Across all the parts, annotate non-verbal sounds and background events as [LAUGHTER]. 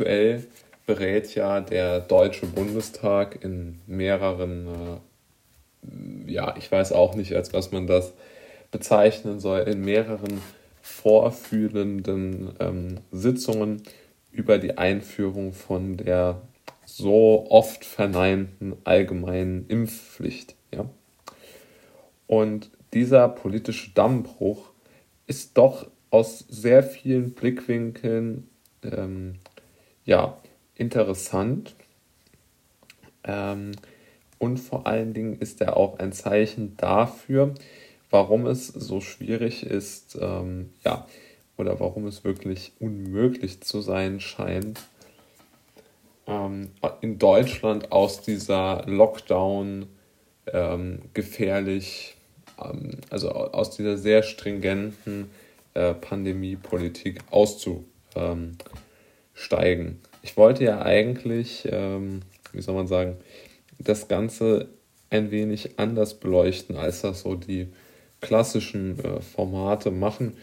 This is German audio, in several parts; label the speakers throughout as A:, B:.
A: aktuell berät ja der Deutsche Bundestag in mehreren, äh, ja, ich weiß auch nicht, als was man das bezeichnen soll, in mehreren vorfühlenden ähm, Sitzungen über die Einführung von der so oft verneinten allgemeinen Impfpflicht. Ja? Und dieser politische Dammbruch ist doch aus sehr vielen Blickwinkeln ähm, ja, interessant. Ähm, und vor allen Dingen ist er auch ein Zeichen dafür, warum es so schwierig ist, ähm, ja, oder warum es wirklich unmöglich zu sein scheint, ähm, in Deutschland aus dieser Lockdown ähm, gefährlich, ähm, also aus dieser sehr stringenten äh, Pandemiepolitik auszusteigen. Ich wollte ja eigentlich, ähm, wie soll man sagen, das Ganze ein wenig anders beleuchten, als das so die klassischen äh, Formate machen.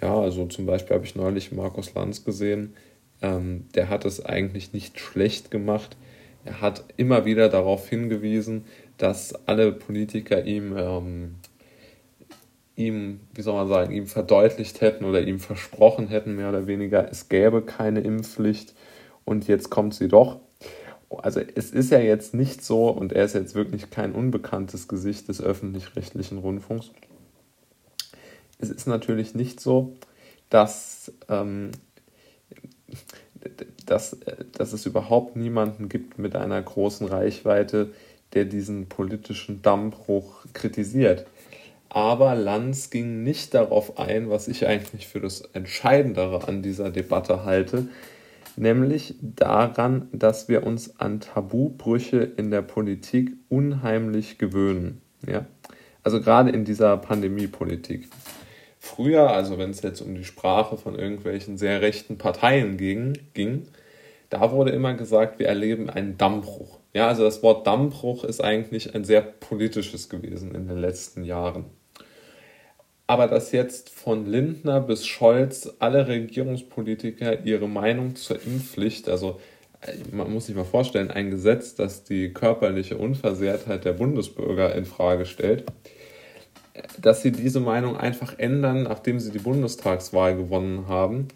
A: Ja, also zum Beispiel habe ich neulich Markus Lanz gesehen, ähm, der hat es eigentlich nicht schlecht gemacht. Er hat immer wieder darauf hingewiesen, dass alle Politiker ihm, ähm, ihm, wie soll man sagen, ihm verdeutlicht hätten oder ihm versprochen hätten, mehr oder weniger, es gäbe keine Impfpflicht und jetzt kommt sie doch. Also es ist ja jetzt nicht so, und er ist jetzt wirklich kein unbekanntes Gesicht des öffentlich-rechtlichen Rundfunks. Es ist natürlich nicht so, dass ähm, dass, dass es überhaupt niemanden gibt mit einer großen Reichweite, der diesen politischen Dammbruch kritisiert. Aber Lanz ging nicht darauf ein, was ich eigentlich für das Entscheidendere an dieser Debatte halte, nämlich daran, dass wir uns an Tabubrüche in der Politik unheimlich gewöhnen. Ja? Also gerade in dieser Pandemiepolitik. Früher, also wenn es jetzt um die Sprache von irgendwelchen sehr rechten Parteien ging, ging, da wurde immer gesagt, wir erleben einen Dammbruch. Ja, also das Wort Dammbruch ist eigentlich ein sehr politisches gewesen in den letzten Jahren. Aber dass jetzt von Lindner bis Scholz alle Regierungspolitiker ihre Meinung zur Impfpflicht, also äh, man muss sich mal vorstellen, ein Gesetz, das die körperliche Unversehrtheit der Bundesbürger in Frage stellt, dass sie diese Meinung einfach ändern, nachdem sie die Bundestagswahl gewonnen haben.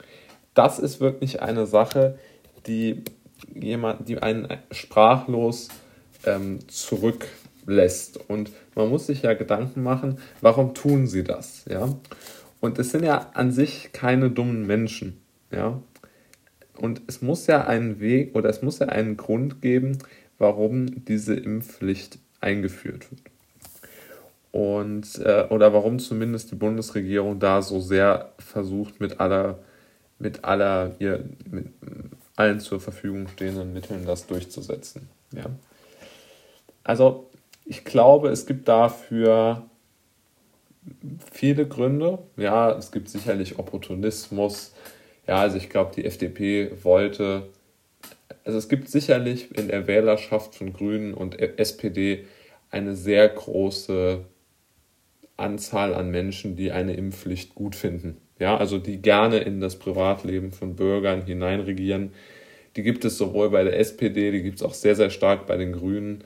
A: Das ist wirklich eine Sache, die jemand, die einen sprachlos ähm, zurücklässt. Und man muss sich ja Gedanken machen, warum tun sie das? Ja? Und es sind ja an sich keine dummen Menschen. Ja? Und es muss ja einen Weg oder es muss ja einen Grund geben, warum diese Impfpflicht eingeführt wird und äh, oder warum zumindest die Bundesregierung da so sehr versucht mit aller mit aller ihr mit allen zur Verfügung stehenden Mitteln das durchzusetzen. Ja. Also ich glaube, es gibt dafür viele Gründe. Ja, es gibt sicherlich Opportunismus. Ja, also ich glaube, die FDP wollte, also es gibt sicherlich in der Wählerschaft von Grünen und SPD eine sehr große Anzahl an Menschen, die eine Impfpflicht gut finden. Ja, also die gerne in das Privatleben von Bürgern hineinregieren. Die gibt es sowohl bei der SPD, die gibt es auch sehr, sehr stark bei den Grünen.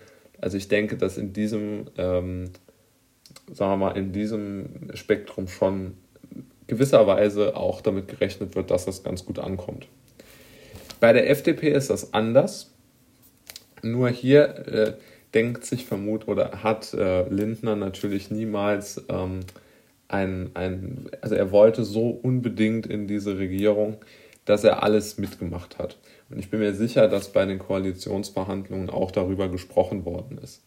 A: Also ich denke, dass in diesem, ähm, sagen wir mal, in diesem Spektrum schon gewisserweise auch damit gerechnet wird, dass das ganz gut ankommt. Bei der FDP ist das anders. Nur hier äh, denkt sich vermut oder hat äh, Lindner natürlich niemals ähm, ein, ein, also er wollte so unbedingt in diese Regierung, dass er alles mitgemacht hat. Und ich bin mir sicher, dass bei den Koalitionsverhandlungen auch darüber gesprochen worden ist.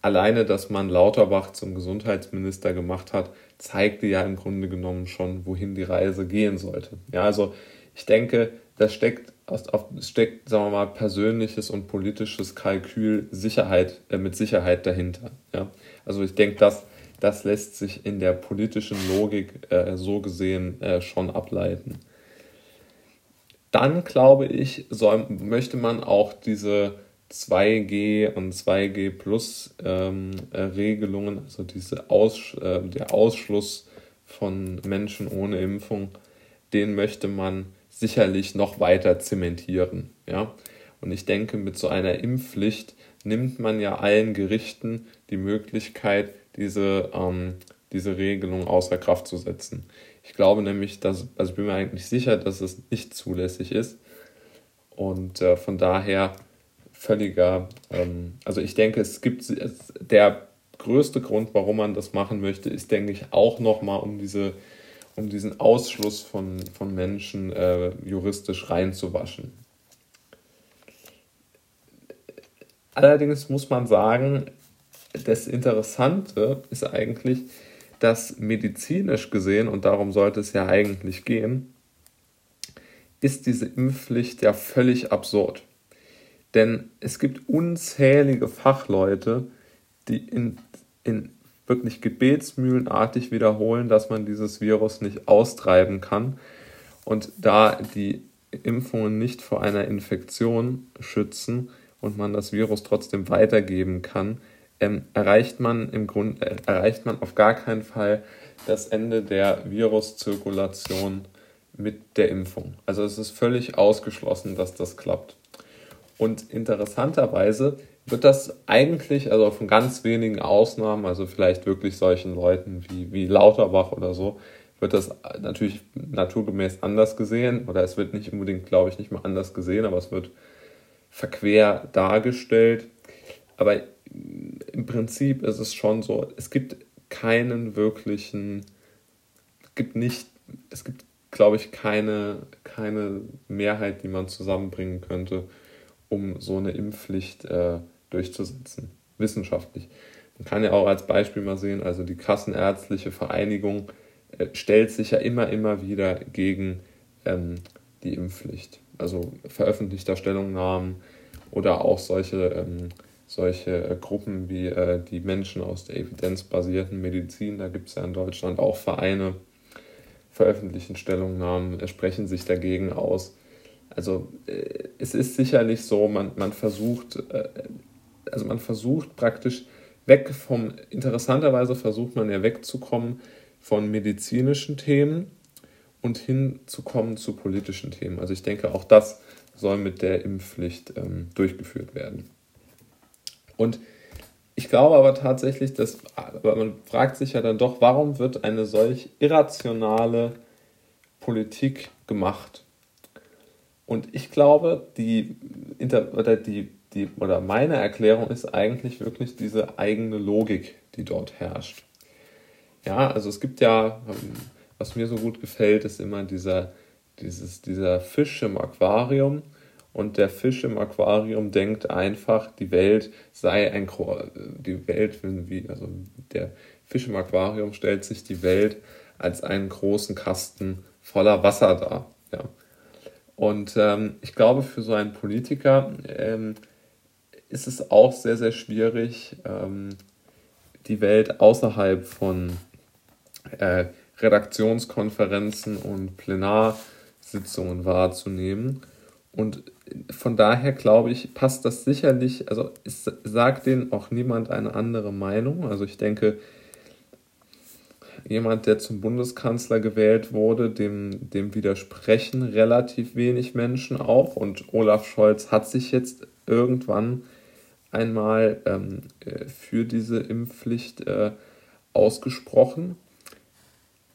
A: Alleine, dass man Lauterbach zum Gesundheitsminister gemacht hat, zeigte ja im Grunde genommen schon, wohin die Reise gehen sollte. Ja, also ich denke, das steckt steckt, sagen wir mal, persönliches und politisches Kalkül Sicherheit, äh, mit Sicherheit dahinter. Ja? Also ich denke, das, das lässt sich in der politischen Logik äh, so gesehen äh, schon ableiten. Dann glaube ich, soll, möchte man auch diese 2G und 2G Plus ähm, äh, Regelungen, also diese Aus, äh, der Ausschluss von Menschen ohne Impfung, den möchte man sicherlich noch weiter zementieren. Ja? Und ich denke, mit so einer Impfpflicht nimmt man ja allen Gerichten die Möglichkeit, diese, ähm, diese Regelung außer Kraft zu setzen. Ich glaube nämlich, dass, also ich bin mir eigentlich sicher, dass es nicht zulässig ist. Und äh, von daher völliger, ähm, also ich denke, es gibt es, der größte Grund, warum man das machen möchte, ist, denke ich, auch nochmal um diese, um diesen Ausschluss von, von Menschen äh, juristisch reinzuwaschen. Allerdings muss man sagen, das Interessante ist eigentlich, dass medizinisch gesehen, und darum sollte es ja eigentlich gehen, ist diese Impfpflicht ja völlig absurd. Denn es gibt unzählige Fachleute, die in, in wirklich gebetsmühlenartig wiederholen, dass man dieses Virus nicht austreiben kann. Und da die Impfungen nicht vor einer Infektion schützen und man das Virus trotzdem weitergeben kann, ähm, erreicht man im Grunde äh, erreicht man auf gar keinen Fall das Ende der Viruszirkulation mit der Impfung. Also es ist völlig ausgeschlossen, dass das klappt. Und interessanterweise wird das eigentlich, also von ganz wenigen Ausnahmen, also vielleicht wirklich solchen Leuten wie, wie Lauterbach oder so, wird das natürlich naturgemäß anders gesehen. Oder es wird nicht unbedingt, glaube ich, nicht mal anders gesehen, aber es wird verquer dargestellt. Aber im Prinzip ist es schon so, es gibt keinen wirklichen, es gibt nicht, es gibt, glaube ich, keine, keine Mehrheit, die man zusammenbringen könnte, um so eine Impfpflicht äh, durchzusetzen, wissenschaftlich. Man kann ja auch als Beispiel mal sehen, also die Kassenärztliche Vereinigung äh, stellt sich ja immer, immer wieder gegen ähm, die Impfpflicht. Also veröffentlichter Stellungnahmen oder auch solche ähm, solche äh, Gruppen wie äh, die Menschen aus der evidenzbasierten Medizin, da gibt es ja in Deutschland auch Vereine, veröffentlichen Stellungnahmen, sprechen sich dagegen aus. Also äh, es ist sicherlich so, man, man versucht, äh, also man versucht praktisch weg vom, interessanterweise versucht man ja wegzukommen von medizinischen Themen und hinzukommen zu politischen Themen. Also ich denke, auch das soll mit der Impfpflicht ähm, durchgeführt werden. Und ich glaube aber tatsächlich, dass aber man fragt sich ja dann doch, warum wird eine solch irrationale Politik gemacht? Und ich glaube, die, oder, die, die, oder meine Erklärung ist eigentlich wirklich diese eigene Logik, die dort herrscht. Ja, also es gibt ja, was mir so gut gefällt, ist immer dieser, dieses, dieser Fisch im Aquarium, und der Fisch im Aquarium denkt einfach, die Welt sei ein die Welt wie also der Fisch im Aquarium stellt sich die Welt als einen großen Kasten voller Wasser dar. Ja. Und ähm, ich glaube, für so einen Politiker ähm, ist es auch sehr, sehr schwierig, ähm, die Welt außerhalb von äh, Redaktionskonferenzen und Plenarsitzungen wahrzunehmen. Und von daher glaube ich, passt das sicherlich, also es sagt denen auch niemand eine andere Meinung. Also ich denke, jemand, der zum Bundeskanzler gewählt wurde, dem, dem widersprechen relativ wenig Menschen auch. Und Olaf Scholz hat sich jetzt irgendwann einmal ähm, äh, für diese Impfpflicht äh, ausgesprochen.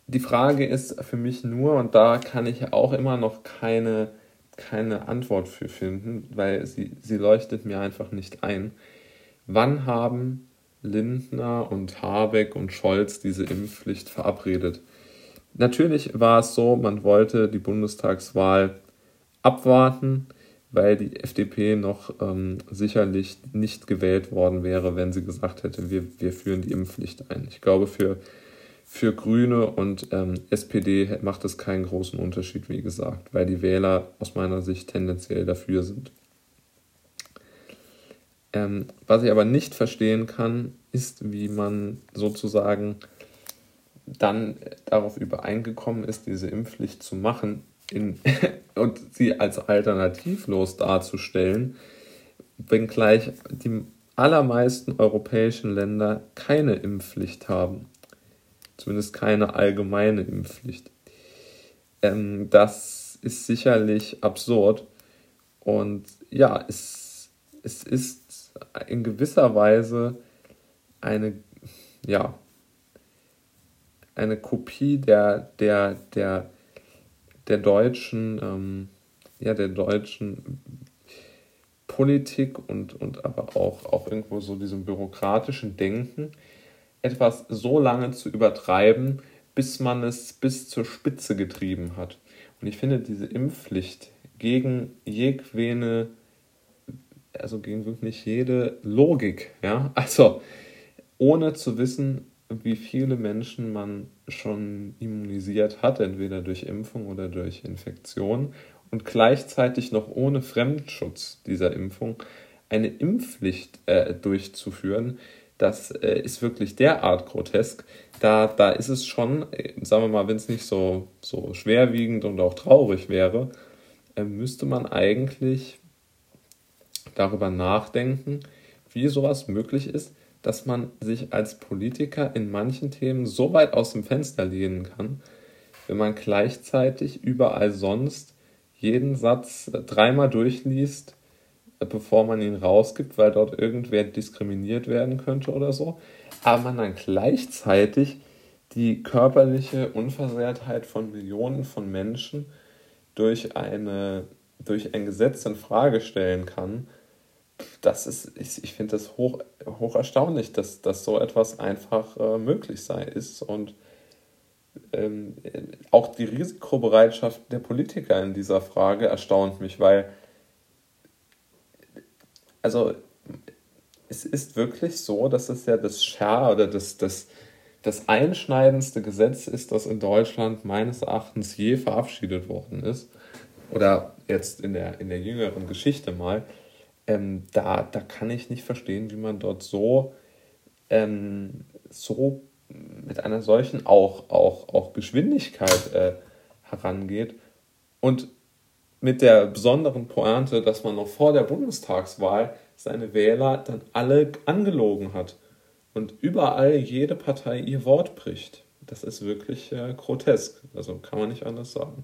A: Die Frage ist für mich nur, und da kann ich auch immer noch keine keine Antwort für finden, weil sie, sie leuchtet mir einfach nicht ein. Wann haben Lindner und Habeck und Scholz diese Impfpflicht verabredet? Natürlich war es so, man wollte die Bundestagswahl abwarten, weil die FDP noch ähm, sicherlich nicht gewählt worden wäre, wenn sie gesagt hätte, wir, wir führen die Impfpflicht ein. Ich glaube, für für Grüne und ähm, SPD macht es keinen großen Unterschied, wie gesagt, weil die Wähler aus meiner Sicht tendenziell dafür sind. Ähm, was ich aber nicht verstehen kann, ist, wie man sozusagen dann darauf übereingekommen ist, diese Impfpflicht zu machen in, [LAUGHS] und sie als alternativlos darzustellen, wenngleich die allermeisten europäischen Länder keine Impfpflicht haben zumindest keine allgemeine Impfpflicht. Ähm, das ist, sicherlich absurd. Und ja, es, es ist in gewisser Weise eine, ja, eine Kopie der, der, der, der deutschen, ähm, ja, der deutschen Politik und, und aber auch, auch irgendwo so diesem bürokratischen Denken, etwas so lange zu übertreiben, bis man es bis zur Spitze getrieben hat. Und ich finde diese Impfpflicht gegen jegwene, also gegen wirklich jede Logik, ja, also ohne zu wissen, wie viele Menschen man schon immunisiert hat, entweder durch Impfung oder durch Infektion, und gleichzeitig noch ohne Fremdschutz dieser Impfung eine Impfpflicht äh, durchzuführen, das äh, ist wirklich derart grotesk. Da, da ist es schon, äh, sagen wir mal, wenn es nicht so, so schwerwiegend und auch traurig wäre, äh, müsste man eigentlich darüber nachdenken, wie sowas möglich ist, dass man sich als Politiker in manchen Themen so weit aus dem Fenster lehnen kann, wenn man gleichzeitig überall sonst jeden Satz dreimal durchliest, bevor man ihn rausgibt, weil dort irgendwer diskriminiert werden könnte oder so, aber man dann gleichzeitig die körperliche Unversehrtheit von Millionen von Menschen durch, eine, durch ein Gesetz in Frage stellen kann, das ist, ich, ich finde das hoch, hoch erstaunlich, dass, dass so etwas einfach äh, möglich sei ist und ähm, auch die Risikobereitschaft der Politiker in dieser Frage erstaunt mich, weil also es ist wirklich so, dass es ja das Scher oder das, das, das einschneidendste Gesetz ist, das in Deutschland meines Erachtens je verabschiedet worden ist. Oder jetzt in der, in der jüngeren Geschichte mal. Ähm, da, da kann ich nicht verstehen, wie man dort so, ähm, so mit einer solchen auch, auch, auch Geschwindigkeit äh, herangeht und mit der besonderen Pointe, dass man noch vor der Bundestagswahl seine Wähler dann alle angelogen hat und überall jede Partei ihr Wort bricht. Das ist wirklich äh, grotesk, also kann man nicht anders sagen.